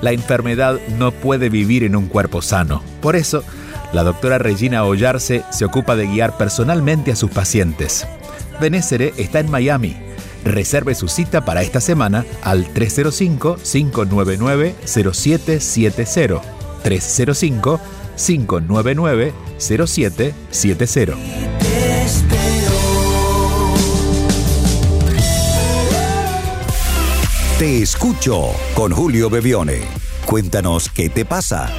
La enfermedad no puede vivir en un cuerpo sano. Por eso, la doctora Regina Ollarse se ocupa de guiar personalmente a sus pacientes. Benésere está en Miami. Reserve su cita para esta semana al 305-599-0770. 305-599-0770. Te escucho con Julio Bebione. Cuéntanos qué te pasa.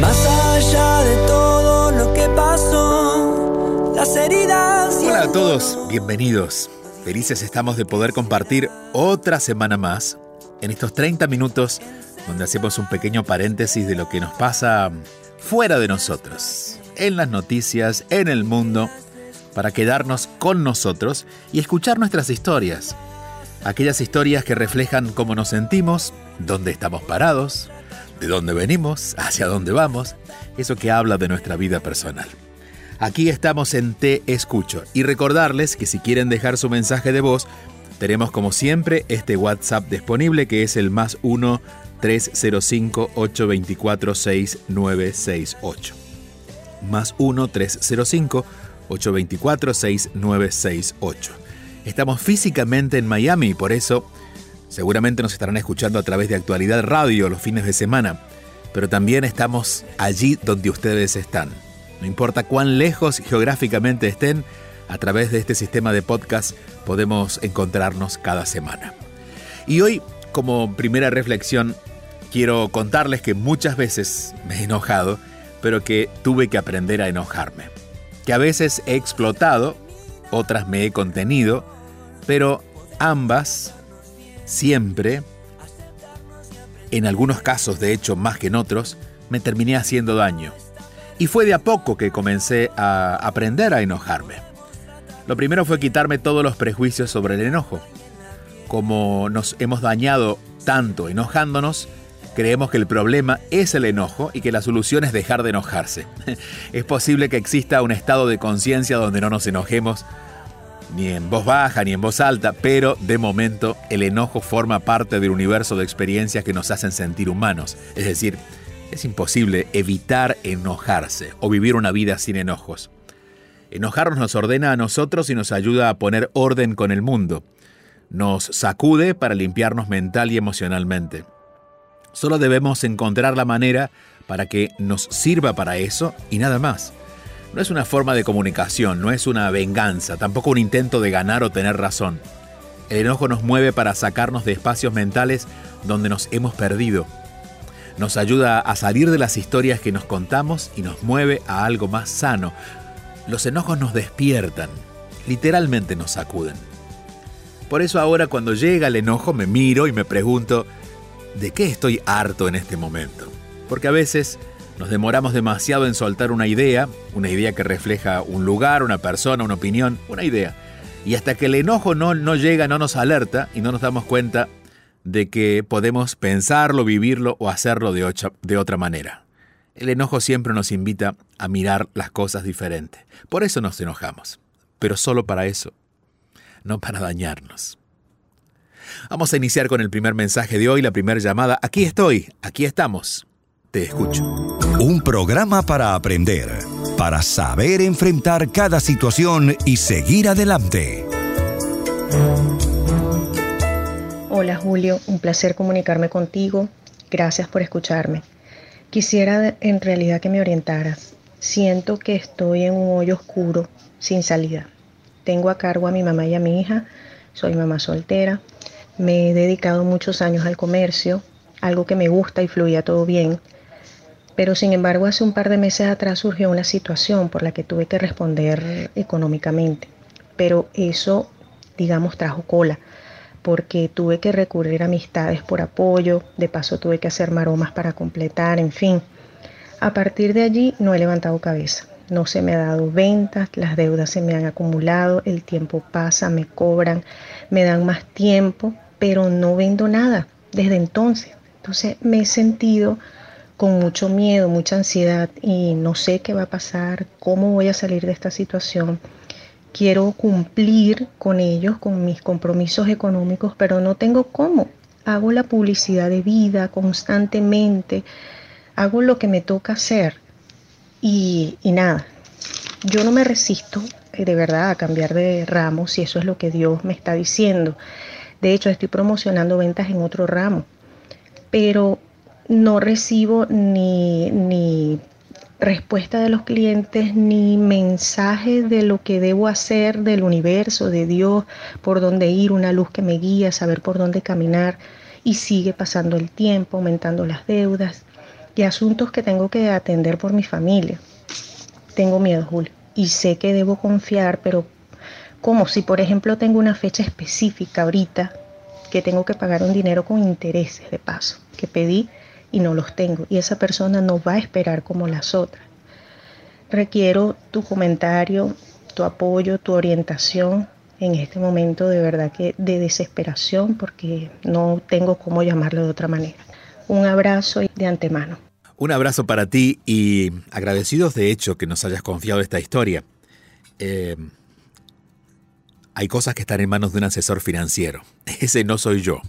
Más allá de todo lo que pasó, las heridas. Hola a todos, bienvenidos. Felices estamos de poder compartir otra semana más en estos 30 minutos donde hacemos un pequeño paréntesis de lo que nos pasa fuera de nosotros, en las noticias, en el mundo para quedarnos con nosotros y escuchar nuestras historias. Aquellas historias que reflejan cómo nos sentimos, dónde estamos parados, de dónde venimos, hacia dónde vamos, eso que habla de nuestra vida personal. Aquí estamos en Te Escucho y recordarles que si quieren dejar su mensaje de voz, tenemos como siempre este WhatsApp disponible que es el más 1 305 824 6968. Más 1 305 824-6968. Estamos físicamente en Miami, por eso seguramente nos estarán escuchando a través de Actualidad Radio los fines de semana, pero también estamos allí donde ustedes están. No importa cuán lejos geográficamente estén, a través de este sistema de podcast podemos encontrarnos cada semana. Y hoy, como primera reflexión, quiero contarles que muchas veces me he enojado, pero que tuve que aprender a enojarme que a veces he explotado, otras me he contenido, pero ambas siempre, en algunos casos de hecho más que en otros, me terminé haciendo daño. Y fue de a poco que comencé a aprender a enojarme. Lo primero fue quitarme todos los prejuicios sobre el enojo. Como nos hemos dañado tanto enojándonos, Creemos que el problema es el enojo y que la solución es dejar de enojarse. Es posible que exista un estado de conciencia donde no nos enojemos ni en voz baja ni en voz alta, pero de momento el enojo forma parte del universo de experiencias que nos hacen sentir humanos. Es decir, es imposible evitar enojarse o vivir una vida sin enojos. Enojarnos nos ordena a nosotros y nos ayuda a poner orden con el mundo. Nos sacude para limpiarnos mental y emocionalmente. Solo debemos encontrar la manera para que nos sirva para eso y nada más. No es una forma de comunicación, no es una venganza, tampoco un intento de ganar o tener razón. El enojo nos mueve para sacarnos de espacios mentales donde nos hemos perdido. Nos ayuda a salir de las historias que nos contamos y nos mueve a algo más sano. Los enojos nos despiertan, literalmente nos sacuden. Por eso ahora cuando llega el enojo me miro y me pregunto, ¿de qué estoy harto en este momento? Porque a veces nos demoramos demasiado en soltar una idea, una idea que refleja un lugar, una persona, una opinión, una idea. Y hasta que el enojo no, no llega, no nos alerta y no nos damos cuenta de que podemos pensarlo, vivirlo o hacerlo de, de otra manera. El enojo siempre nos invita a mirar las cosas diferentes. Por eso nos enojamos, pero solo para eso, no para dañarnos. Vamos a iniciar con el primer mensaje de hoy, la primera llamada. Aquí estoy, aquí estamos. Te escucho. Un programa para aprender, para saber enfrentar cada situación y seguir adelante. Hola Julio, un placer comunicarme contigo. Gracias por escucharme. Quisiera en realidad que me orientaras. Siento que estoy en un hoyo oscuro, sin salida. Tengo a cargo a mi mamá y a mi hija. Soy mamá soltera. Me he dedicado muchos años al comercio, algo que me gusta y fluía todo bien. Pero sin embargo, hace un par de meses atrás surgió una situación por la que tuve que responder económicamente. Pero eso, digamos, trajo cola, porque tuve que recurrir a amistades por apoyo, de paso tuve que hacer maromas para completar, en fin. A partir de allí no he levantado cabeza. No se me ha dado ventas, las deudas se me han acumulado, el tiempo pasa, me cobran, me dan más tiempo, pero no vendo nada desde entonces. Entonces me he sentido con mucho miedo, mucha ansiedad y no sé qué va a pasar, cómo voy a salir de esta situación. Quiero cumplir con ellos, con mis compromisos económicos, pero no tengo cómo. Hago la publicidad de vida constantemente, hago lo que me toca hacer y, nada, yo no me resisto eh, de verdad a cambiar de ramo si eso es lo que Dios me está diciendo. De hecho, estoy promocionando ventas en otro ramo, pero no recibo ni, ni respuesta de los clientes, ni mensaje de lo que debo hacer del universo, de Dios, por dónde ir, una luz que me guía, saber por dónde caminar. Y sigue pasando el tiempo, aumentando las deudas y asuntos que tengo que atender por mi familia. Tengo miedo, Julio, y sé que debo confiar, pero como si, por ejemplo, tengo una fecha específica ahorita que tengo que pagar un dinero con intereses de paso, que pedí y no los tengo, y esa persona no va a esperar como las otras. Requiero tu comentario, tu apoyo, tu orientación en este momento de verdad que de desesperación porque no tengo cómo llamarlo de otra manera. Un abrazo de antemano. Un abrazo para ti y agradecidos de hecho que nos hayas confiado esta historia. Eh, hay cosas que están en manos de un asesor financiero. Ese no soy yo.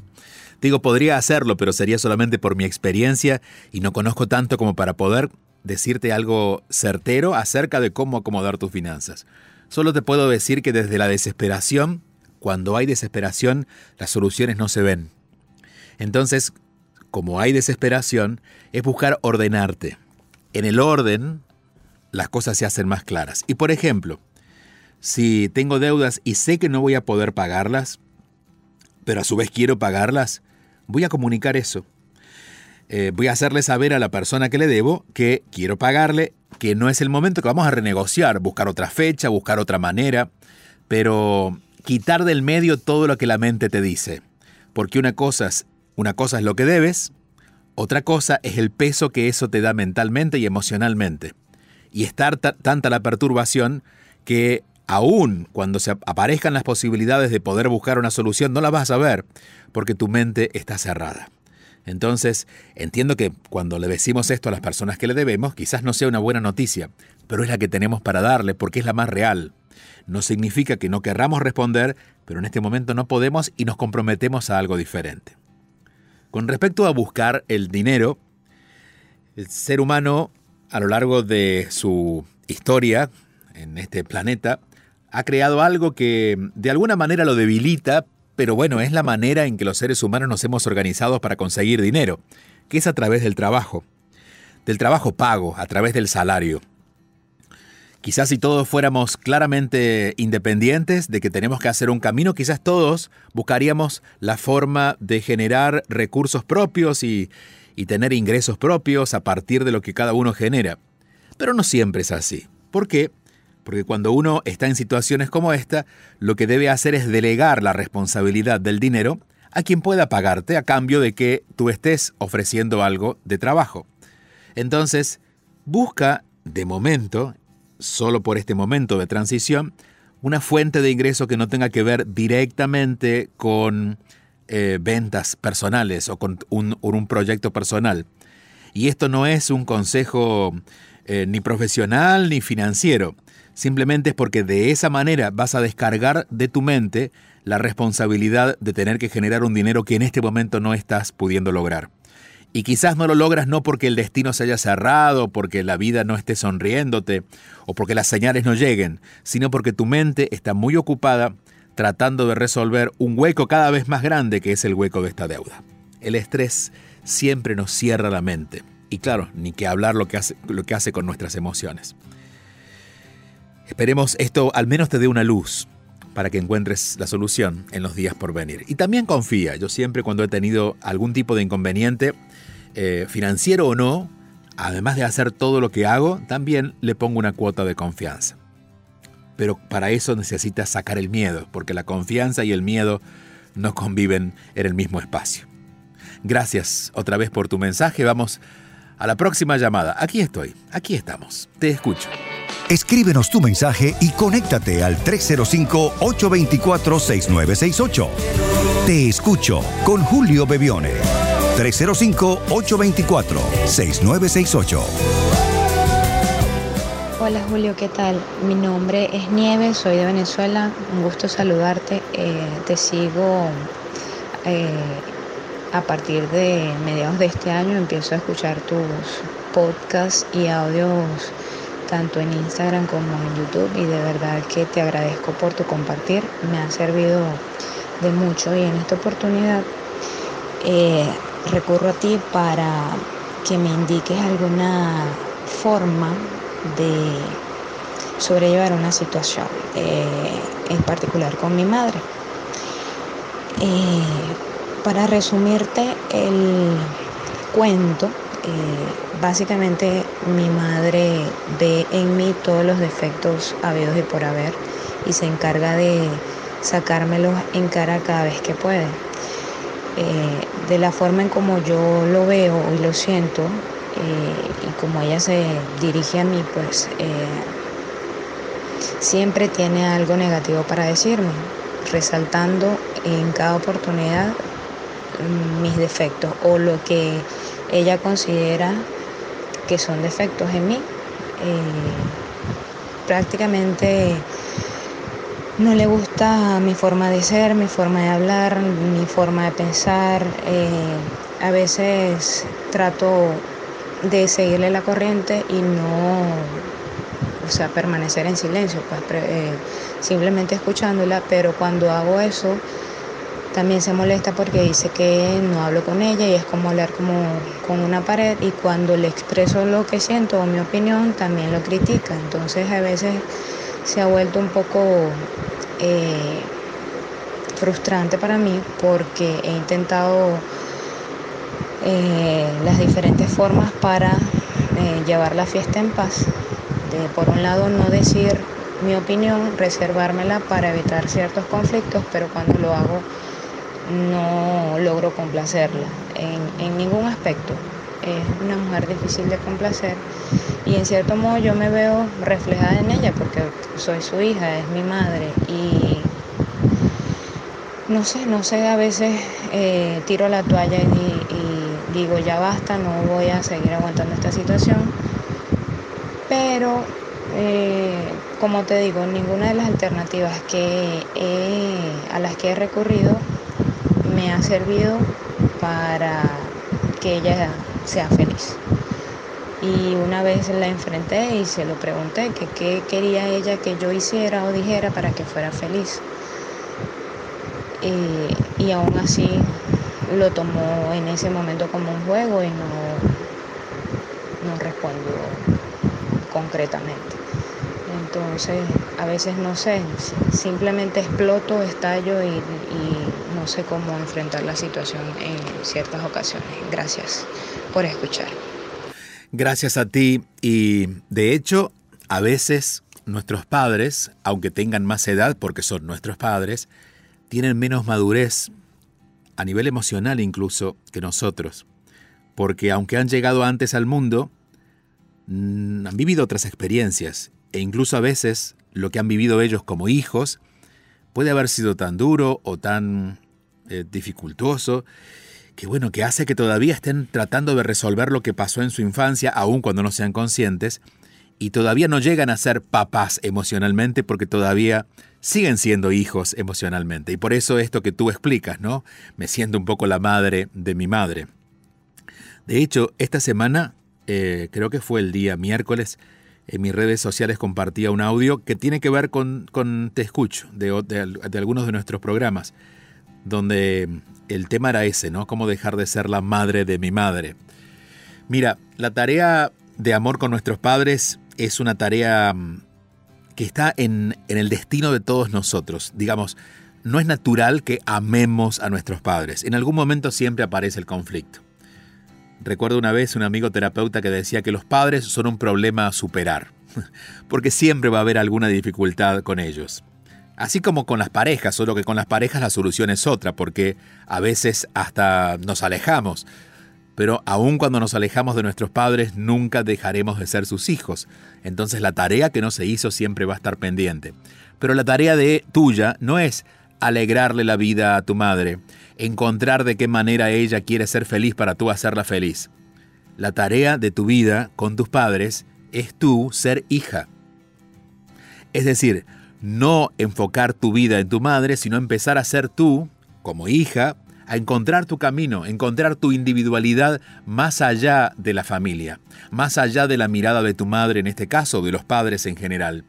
Digo, podría hacerlo, pero sería solamente por mi experiencia y no conozco tanto como para poder decirte algo certero acerca de cómo acomodar tus finanzas. Solo te puedo decir que desde la desesperación, cuando hay desesperación, las soluciones no se ven. Entonces, como hay desesperación, es buscar ordenarte. En el orden, las cosas se hacen más claras. Y por ejemplo, si tengo deudas y sé que no voy a poder pagarlas, pero a su vez quiero pagarlas, voy a comunicar eso. Eh, voy a hacerle saber a la persona que le debo que quiero pagarle, que no es el momento, que vamos a renegociar, buscar otra fecha, buscar otra manera, pero quitar del medio todo lo que la mente te dice. Porque una cosa es una cosa es lo que debes, otra cosa es el peso que eso te da mentalmente y emocionalmente. Y estar tanta la perturbación que aún cuando se aparezcan las posibilidades de poder buscar una solución, no la vas a ver porque tu mente está cerrada. Entonces, entiendo que cuando le decimos esto a las personas que le debemos, quizás no sea una buena noticia, pero es la que tenemos para darle porque es la más real. No significa que no querramos responder, pero en este momento no podemos y nos comprometemos a algo diferente. Con respecto a buscar el dinero, el ser humano a lo largo de su historia en este planeta ha creado algo que de alguna manera lo debilita, pero bueno, es la manera en que los seres humanos nos hemos organizado para conseguir dinero, que es a través del trabajo, del trabajo pago, a través del salario. Quizás si todos fuéramos claramente independientes de que tenemos que hacer un camino, quizás todos buscaríamos la forma de generar recursos propios y, tener ingresos propios a partir de lo que cada uno genera. Pero no siempre es así. ¿Por qué? Porque cuando uno está en situaciones como esta, lo que debe hacer es delegar la responsabilidad del dinero a quien pueda pagarte a cambio de que tú estés ofreciendo algo de trabajo. Entonces, busca de momento solo por este momento de transición, una fuente de ingreso que no tenga que ver directamente con eh, ventas personales o con un, proyecto personal. Y esto no es un consejo eh, ni profesional ni financiero, simplemente es porque de esa manera vas a descargar de tu mente la responsabilidad de tener que generar un dinero que en este momento no estás pudiendo lograr. Y quizás no lo logras no porque el destino se haya cerrado, porque la vida no esté sonriéndote, o porque las señales no lleguen, sino porque tu mente está muy ocupada tratando de resolver un hueco cada vez más grande que es el hueco de esta deuda. El estrés siempre nos cierra la mente. Y claro, ni que hablar lo que hace, lo que hace con nuestras emociones. Esperemos esto al menos te dé una luz para que encuentres la solución en los días por venir. Y también confía, yo siempre cuando he tenido algún tipo de inconveniente, eh, financiero o no, además de hacer todo lo que hago, también le pongo una cuota de confianza. Pero para eso necesitas sacar el miedo, porque la confianza y el miedo no conviven en el mismo espacio. Gracias otra vez por tu mensaje. Vamos a la próxima llamada. Aquí estoy, aquí estamos. Te escucho. Escríbenos tu mensaje y conéctate al 305-824-6968. Te escucho con Julio Bebione. 305-824-6968. Hola Julio, ¿qué tal? Mi nombre es Nieves, soy de Venezuela, un gusto saludarte. Eh, te sigo eh, a partir de mediados de este año, empiezo a escuchar tus podcasts y audios tanto en Instagram como en YouTube y de verdad que te agradezco por tu compartir, me ha servido de mucho y en esta oportunidad eh, recurro a ti para que me indiques alguna forma de sobrellevar una situación, eh, en particular con mi madre. Eh, para resumirte el cuento, básicamente mi madre ve en mí todos los defectos habidos y por haber y se encarga de sacármelos en cara cada vez que puede. Eh, de la forma en como yo lo veo y lo siento eh, y como ella se dirige a mí, pues eh, siempre tiene algo negativo para decirme, resaltando en cada oportunidad mis defectos o lo que ella considera que son defectos en mí. Eh, prácticamente no le gusta mi forma de ser, mi forma de hablar, mi forma de pensar. Eh, a veces trato de seguirle la corriente y no, o sea, permanecer en silencio, pues, eh, simplemente escuchándola, pero cuando hago eso, también se molesta porque dice que no hablo con ella y es como hablar como con una pared y cuando le expreso lo que siento o mi opinión también lo critica. Entonces a veces se ha vuelto un poco eh, frustrante para mí porque he intentado eh, las diferentes formas para eh, llevar la fiesta en paz. Por un lado no decir mi opinión, reservármela para evitar ciertos conflictos, pero cuando lo hago no logro complacerla en, ningún aspecto. Es una mujer difícil de complacer y en cierto modo yo me veo reflejada en ella porque soy su hija, es mi madre y no sé, no sé, a veces eh, tiro la toalla y, digo ya basta, no voy a seguir aguantando esta situación, pero eh, como te digo, ninguna de las alternativas que a las que he recurrido me ha servido para que ella sea feliz. Y una vez la enfrenté y se lo pregunté que qué quería ella que yo hiciera o dijera para que fuera feliz. Y, aún así lo tomó en ese momento como un juego y no, no respondió concretamente. Entonces, a veces no sé, simplemente exploto, estallo y, no sé cómo enfrentar la situación en ciertas ocasiones. Gracias por escuchar. Gracias a ti y de hecho, a veces nuestros padres, aunque tengan más edad porque son nuestros padres, tienen menos madurez a nivel emocional incluso que nosotros, porque aunque han llegado antes al mundo, mm, han vivido otras experiencias e incluso a veces lo que han vivido ellos como hijos puede haber sido tan duro o tan eh, dificultoso que bueno, que hace que todavía estén tratando de resolver lo que pasó en su infancia, aun cuando no sean conscientes, y todavía no llegan a ser papás emocionalmente porque todavía siguen siendo hijos emocionalmente. Y por eso esto que tú explicas, ¿no? Me siento un poco la madre de mi madre. De hecho, esta semana, eh, creo que fue el día miércoles, en mis redes sociales compartía un audio que tiene que ver con, Te Escucho, de, de, algunos de nuestros programas, donde el tema era ese, ¿no? Cómo dejar de ser la madre de mi madre. Mira, la tarea de amor con nuestros padres es una tarea mm, que está en, en el destino de todos nosotros. Digamos, no es natural que amemos a nuestros padres. En algún momento siempre aparece el conflicto. Recuerdo una vez un amigo terapeuta que decía que los padres son un problema a superar, porque siempre va a haber alguna dificultad con ellos. Así como con las parejas, solo que con las parejas la solución es otra, porque a veces hasta nos alejamos. Pero aun cuando nos alejamos de nuestros padres, nunca dejaremos de ser sus hijos. Entonces la tarea que no se hizo siempre va a estar pendiente. Pero la tarea de tuya no es alegrarle la vida a tu madre, encontrar de qué manera ella quiere ser feliz para tú hacerla feliz. La tarea de tu vida con tus padres es tú ser hija. Es decir, no enfocar tu vida en tu madre, sino empezar a ser tú, como hija, a encontrar tu camino, encontrar tu individualidad más allá de la familia, más allá de la mirada de tu madre en este caso, de los padres en general.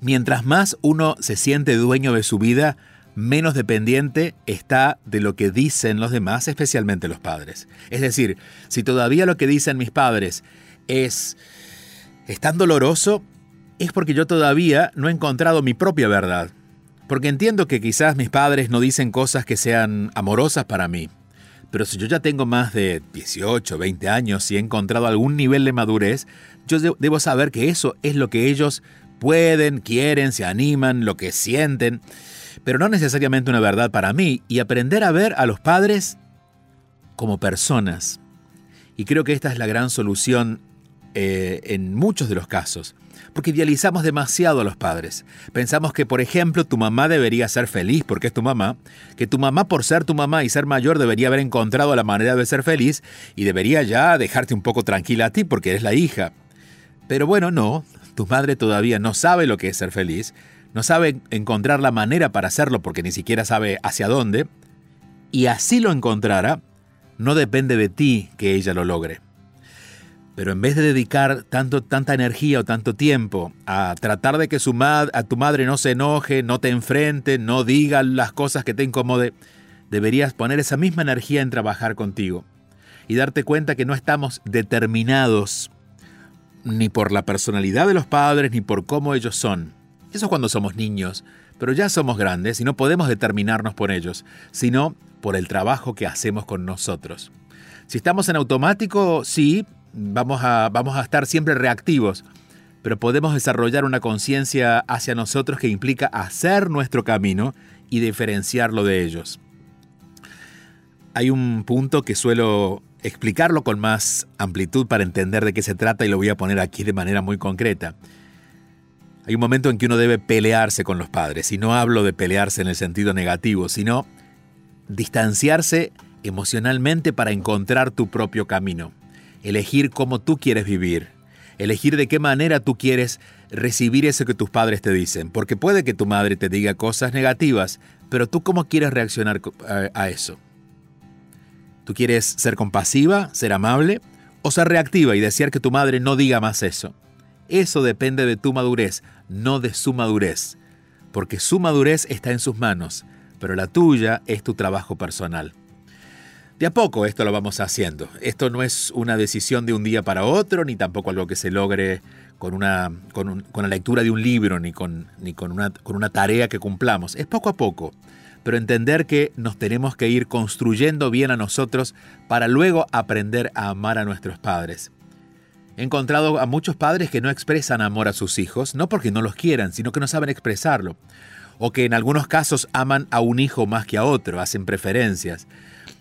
Mientras más uno se siente dueño de su vida, menos dependiente está de lo que dicen los demás, especialmente los padres. Es decir, si todavía lo que dicen mis padres es, es tan doloroso, es porque yo todavía no he encontrado mi propia verdad. Porque entiendo que quizás mis padres no dicen cosas que sean amorosas para mí. Pero si yo ya tengo más de 18, 20 años y he encontrado algún nivel de madurez, yo debo saber que eso es lo que ellos pueden, quieren, se animan, lo que sienten, pero no necesariamente una verdad para mí, y aprender a ver a los padres como personas. Y creo que esta es la gran solución eh, en muchos de los casos porque idealizamos demasiado a los padres. Pensamos que, por ejemplo, tu mamá debería ser feliz porque es tu mamá, que tu mamá por ser tu mamá y ser mayor debería haber encontrado la manera de ser feliz y debería ya dejarte un poco tranquila a ti porque eres la hija. Pero bueno, no, tu madre todavía no sabe lo que es ser feliz, no sabe encontrar la manera para hacerlo porque ni siquiera sabe hacia dónde, y así lo encontrará, no depende de ti que ella lo logre. Pero en vez de dedicar tanto, tanta energía o tanto tiempo a tratar de que su a tu madre no se enoje, no te enfrente, no diga las cosas que te incomode, deberías poner esa misma energía en trabajar contigo y darte cuenta que no estamos determinados ni por la personalidad de los padres ni por cómo ellos son. Eso es cuando somos niños, pero ya somos grandes y no podemos determinarnos por ellos, sino por el trabajo que hacemos con nosotros. Si estamos en automático, sí, vamos a, vamos a estar siempre reactivos, pero podemos desarrollar una conciencia hacia nosotros que implica hacer nuestro camino y diferenciarlo de ellos. Hay un punto que suelo explicarlo con más amplitud para entender de qué se trata y lo voy a poner aquí de manera muy concreta. Hay un momento en que uno debe pelearse con los padres, y no hablo de pelearse en el sentido negativo, sino distanciarse emocionalmente para encontrar tu propio camino elegir cómo tú quieres vivir, elegir de qué manera tú quieres recibir eso que tus padres te dicen, porque puede que tu madre te diga cosas negativas, pero tú cómo quieres reaccionar a eso. ¿Tú quieres ser compasiva, ser amable o ser reactiva y desear que tu madre no diga más eso? Eso depende de tu madurez, no de su madurez, porque su madurez está en sus manos, pero la tuya es tu trabajo personal. De a poco esto lo vamos haciendo. Esto no es una decisión de un día para otro, ni tampoco algo que se logre con, una, con, la lectura de un libro, ni, con, ni con, una, con una tarea que cumplamos. Es poco a poco, pero entender que nos tenemos que ir construyendo bien a nosotros para luego aprender a amar a nuestros padres. He encontrado a muchos padres que no expresan amor a sus hijos, no porque no los quieran, sino que no saben expresarlo. O que en algunos casos aman a un hijo más que a otro, hacen preferencias.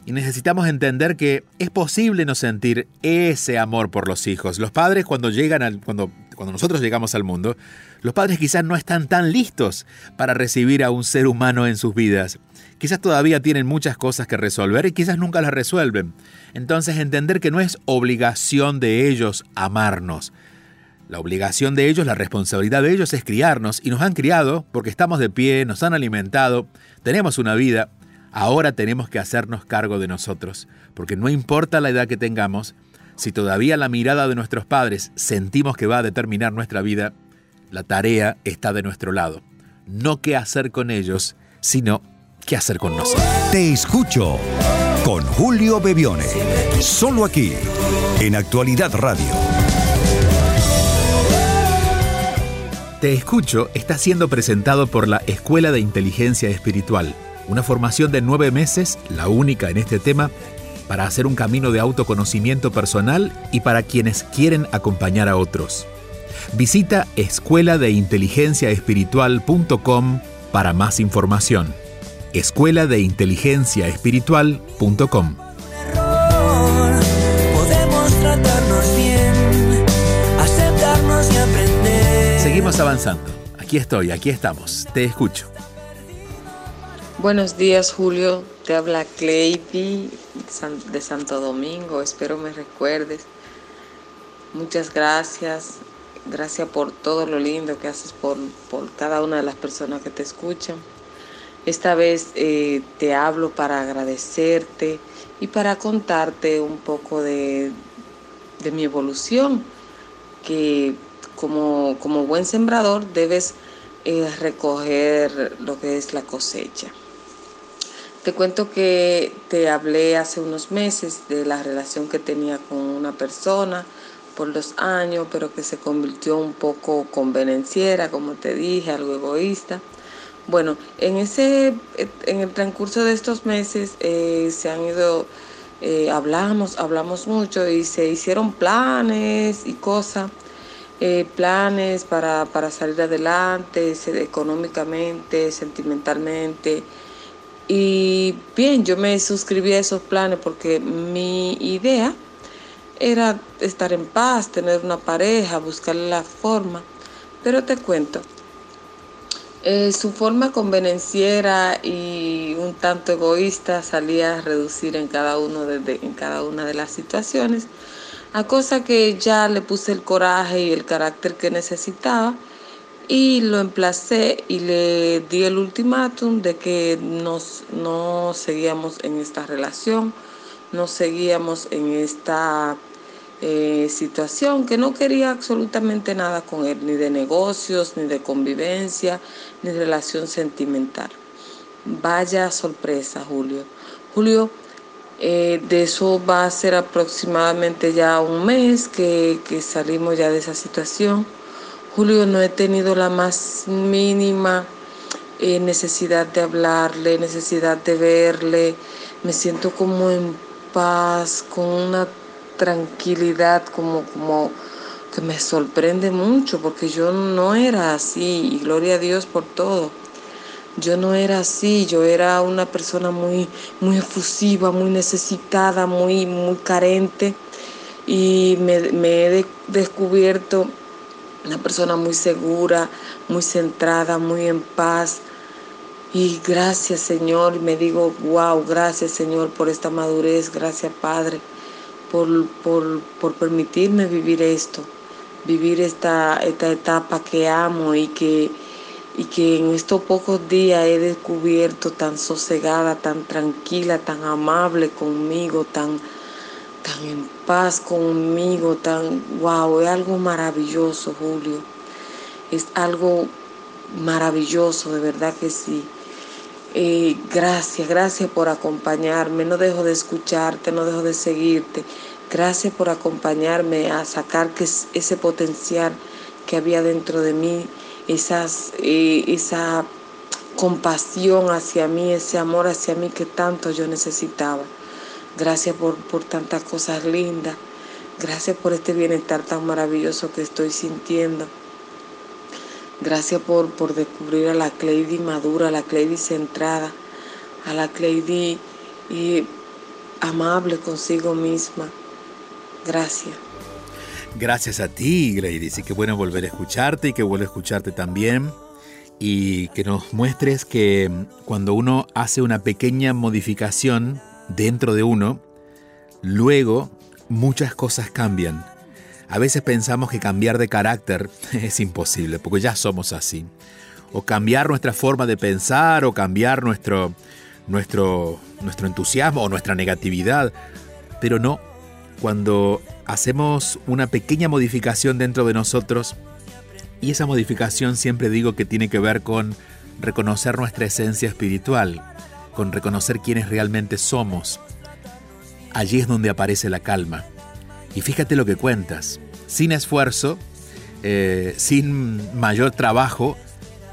Y necesitamos entender que es posible no sentir ese amor por los hijos. Los padres cuando llegan al, cuando, cuando nosotros llegamos al mundo, los padres quizás no están tan listos para recibir a un ser humano en sus vidas. Quizás todavía tienen muchas cosas que resolver y quizás nunca las resuelven. Entonces entender que no es obligación de ellos amarnos. La obligación de ellos, la responsabilidad de ellos es criarnos y nos han criado porque estamos de pie, nos han alimentado, tenemos una vida Ahora tenemos que hacernos cargo de nosotros, porque no importa la edad que tengamos, si todavía la mirada de nuestros padres sentimos que va a determinar nuestra vida, la tarea está de nuestro lado. No qué hacer con ellos, sino qué hacer con nosotros. Te escucho con Julio Bebione, solo aquí, en Actualidad Radio. Te escucho está siendo presentado por la Escuela de Inteligencia Espiritual una formación de nueve meses, la única en este tema, para hacer un camino de autoconocimiento personal y para quienes quieren acompañar a otros. Visita escuela de inteligencia espiritual.com para más información. Escuela de inteligencia espiritual.com. Seguimos avanzando. Aquí estoy, aquí estamos. Te escucho. Buenos días, Julio. Te habla Cleipi de Santo Domingo. Espero me recuerdes. Muchas gracias. Gracias por todo lo lindo que haces por, por cada una de las personas que te escuchan. Esta vez eh, te hablo para agradecerte y para contarte un poco de, de mi evolución, que como, como, buen sembrador debes eh, recoger lo que es la cosecha. Te cuento que te hablé hace unos meses de la relación que tenía con una persona por los años, pero que se convirtió un poco convenenciera, como te dije, algo egoísta. Bueno, en ese, en el transcurso de estos meses eh, se han ido, eh, hablamos, hablamos mucho y se hicieron planes y cosas, eh, planes para, para salir adelante económicamente, sentimentalmente y bien, yo me suscribí a esos planes porque mi idea era estar en paz, tener una pareja, buscarle la forma. Pero te cuento, eh, su forma convenenciera y un tanto egoísta salía a reducir en cada, uno de, en cada una de las situaciones, a cosa que ya le puse el coraje y el carácter que necesitaba y lo emplacé y le di el ultimátum de que nos, no seguíamos en esta relación, no seguíamos en esta eh, situación, que no quería absolutamente nada con él, ni de negocios, ni de convivencia, ni de relación sentimental. Vaya sorpresa, Julio. Julio, eh, de eso va a ser aproximadamente ya un mes que, que salimos ya de esa situación Julio, no he tenido la más mínima eh, necesidad de hablarle, necesidad de verle. Me siento como en paz, con una tranquilidad, como, como que me sorprende mucho, porque yo no era así, y gloria a Dios por todo. Yo no era así, yo era una persona muy, muy efusiva, muy necesitada, muy, muy carente, y me, me he descubierto una persona muy segura, muy centrada, muy en paz. Y gracias Señor, y me digo, wow, gracias Señor por esta madurez, gracias Padre, por, por, permitirme vivir esto, vivir esta, esta etapa que amo y que, y que en estos pocos días he descubierto tan sosegada, tan tranquila, tan amable conmigo, tan, tan en paz conmigo, tan, wow, es algo maravilloso, Julio. Es algo maravilloso, de verdad que sí. Eh, gracias, gracias por acompañarme. No dejo de escucharte, no dejo de seguirte. Gracias por acompañarme a sacar que ese potencial que había dentro de mí, eh, esa compasión hacia mí, ese amor hacia mí que tanto yo necesitaba. Gracias por, por tantas cosas lindas. Gracias por este bienestar tan maravilloso que estoy sintiendo. Gracias por, por descubrir a la Cleidy madura, a la Cleidy centrada, a la Cleidy y amable consigo misma. Gracias. Gracias a ti, Grady. Sí, qué bueno volver a escucharte y que vuelva a escucharte también. Y que nos muestres que cuando uno hace una pequeña modificación dentro de uno, luego muchas cosas cambian. A veces pensamos que cambiar de carácter es imposible, porque ya somos así. O cambiar nuestra forma de pensar, o cambiar nuestro, nuestro, nuestro entusiasmo o nuestra negatividad. Pero no, cuando hacemos una pequeña modificación dentro de nosotros, y esa modificación siempre digo que tiene que ver con reconocer nuestra esencia espiritual, con reconocer quiénes realmente somos. Allí es donde aparece la calma. Y fíjate lo que cuentas. Sin esfuerzo, eh, sin mayor trabajo,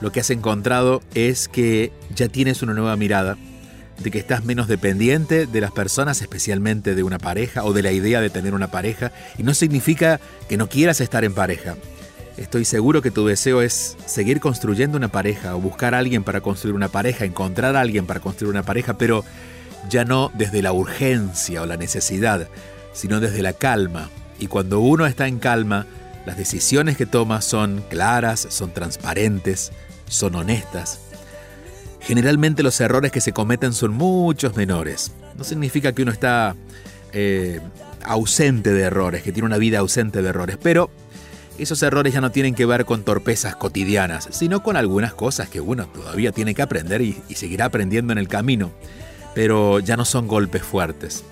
lo que has encontrado es que ya tienes una nueva mirada, de que estás menos dependiente de las personas, especialmente de una pareja o de la idea de tener una pareja. Y no significa que no quieras estar en pareja, Estoy seguro que tu deseo es seguir construyendo una pareja o buscar a alguien para construir una pareja, encontrar a alguien para construir una pareja, pero ya no desde la urgencia o la necesidad, sino desde la calma. Y cuando uno está en calma, las decisiones que toma son claras, son transparentes, son honestas. Generalmente los errores que se cometen son muchos menores. No significa que uno está eh, ausente de errores, que tiene una vida ausente de errores, pero esos errores ya no tienen que ver con torpezas cotidianas, sino con algunas cosas que uno todavía tiene que aprender y, y seguirá aprendiendo en el camino, pero ya no son golpes fuertes.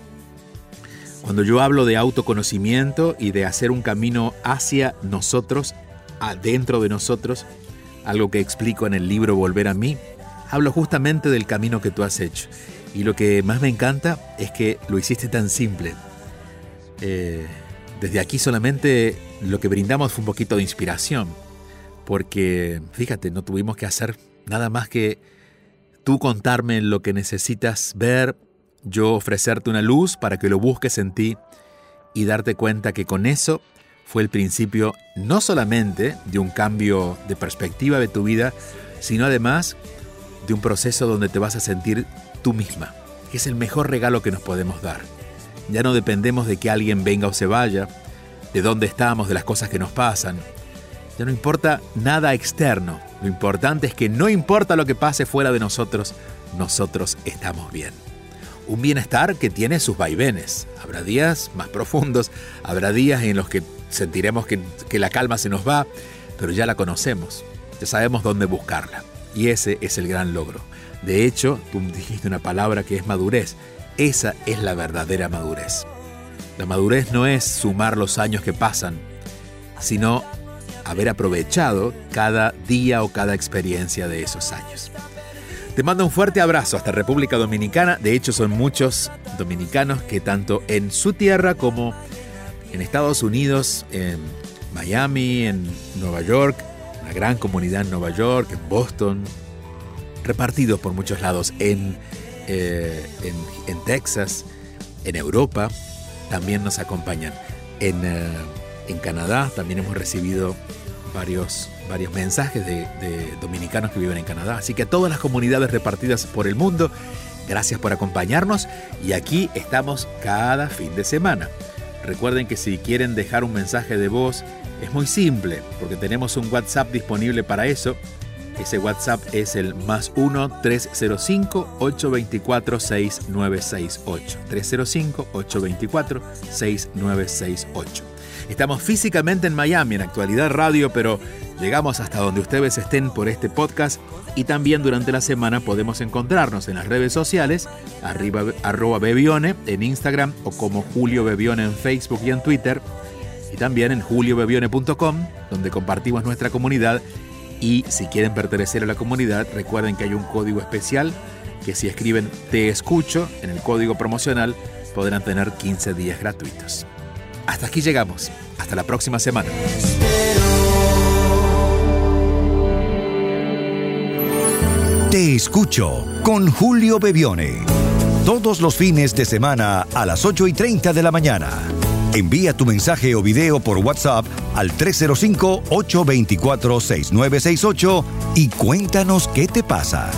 Cuando yo hablo de autoconocimiento y de hacer un camino hacia nosotros, adentro de nosotros, algo que explico en el libro Volver a mí, hablo justamente del camino que tú has hecho. Y lo que más me encanta es que lo hiciste tan simple. Eh, desde aquí solamente lo que brindamos fue un poquito de inspiración, porque fíjate, no tuvimos que hacer nada más que tú contarme lo que necesitas ver, yo ofrecerte una luz para que lo busques en ti y darte cuenta que con eso fue el principio no solamente de un cambio de perspectiva de tu vida, sino además de un proceso donde te vas a sentir tú misma, que es el mejor regalo que nos podemos dar. Ya no dependemos de que alguien venga o se vaya, de dónde estamos, de las cosas que nos pasan. Ya no importa nada externo. Lo importante es que no importa lo que pase fuera de nosotros, nosotros estamos bien. Un bienestar que tiene sus vaivenes. Habrá días más profundos, habrá días en los que sentiremos que, la calma se nos va, pero ya la conocemos, ya sabemos dónde buscarla. Y ese es el gran logro. De hecho, tú dijiste una palabra que es madurez. Esa es la verdadera madurez. La madurez no es sumar los años que pasan, sino haber aprovechado cada día o cada experiencia de esos años. Te mando un fuerte abrazo hasta República Dominicana. De hecho, son muchos dominicanos que tanto en su tierra como en Estados Unidos, en Miami, en Nueva York, una gran comunidad en Nueva York, en Boston, repartidos por muchos lados, en eh, en, Texas, en Europa, también nos acompañan. En, eh, en, Canadá también hemos recibido varios, varios mensajes de, de dominicanos que viven en Canadá. Así que a todas las comunidades repartidas por el mundo, gracias por acompañarnos y aquí estamos cada fin de semana. Recuerden que si quieren dejar un mensaje de voz, es muy simple, porque tenemos un WhatsApp disponible para eso. Ese WhatsApp es el más 1-305-824-6968. 305-824-6968. Estamos físicamente en Miami, en Actualidad Radio, pero llegamos hasta donde ustedes estén por este podcast y también durante la semana podemos encontrarnos en las redes sociales, arriba, arroba Bebione en Instagram o como Julio Bebione en Facebook y en Twitter, y también en juliobebione.com, donde compartimos nuestra comunidad y si quieren pertenecer a la comunidad, recuerden que hay un código especial que si escriben Te escucho en el código promocional podrán tener 15 días gratuitos. Hasta aquí llegamos. Hasta la próxima semana. Te escucho con Julio Bebione. Todos los fines de semana a las 8 y 30 de la mañana. Envía tu mensaje o video por WhatsApp al 305-824-6968 y cuéntanos qué te pasa.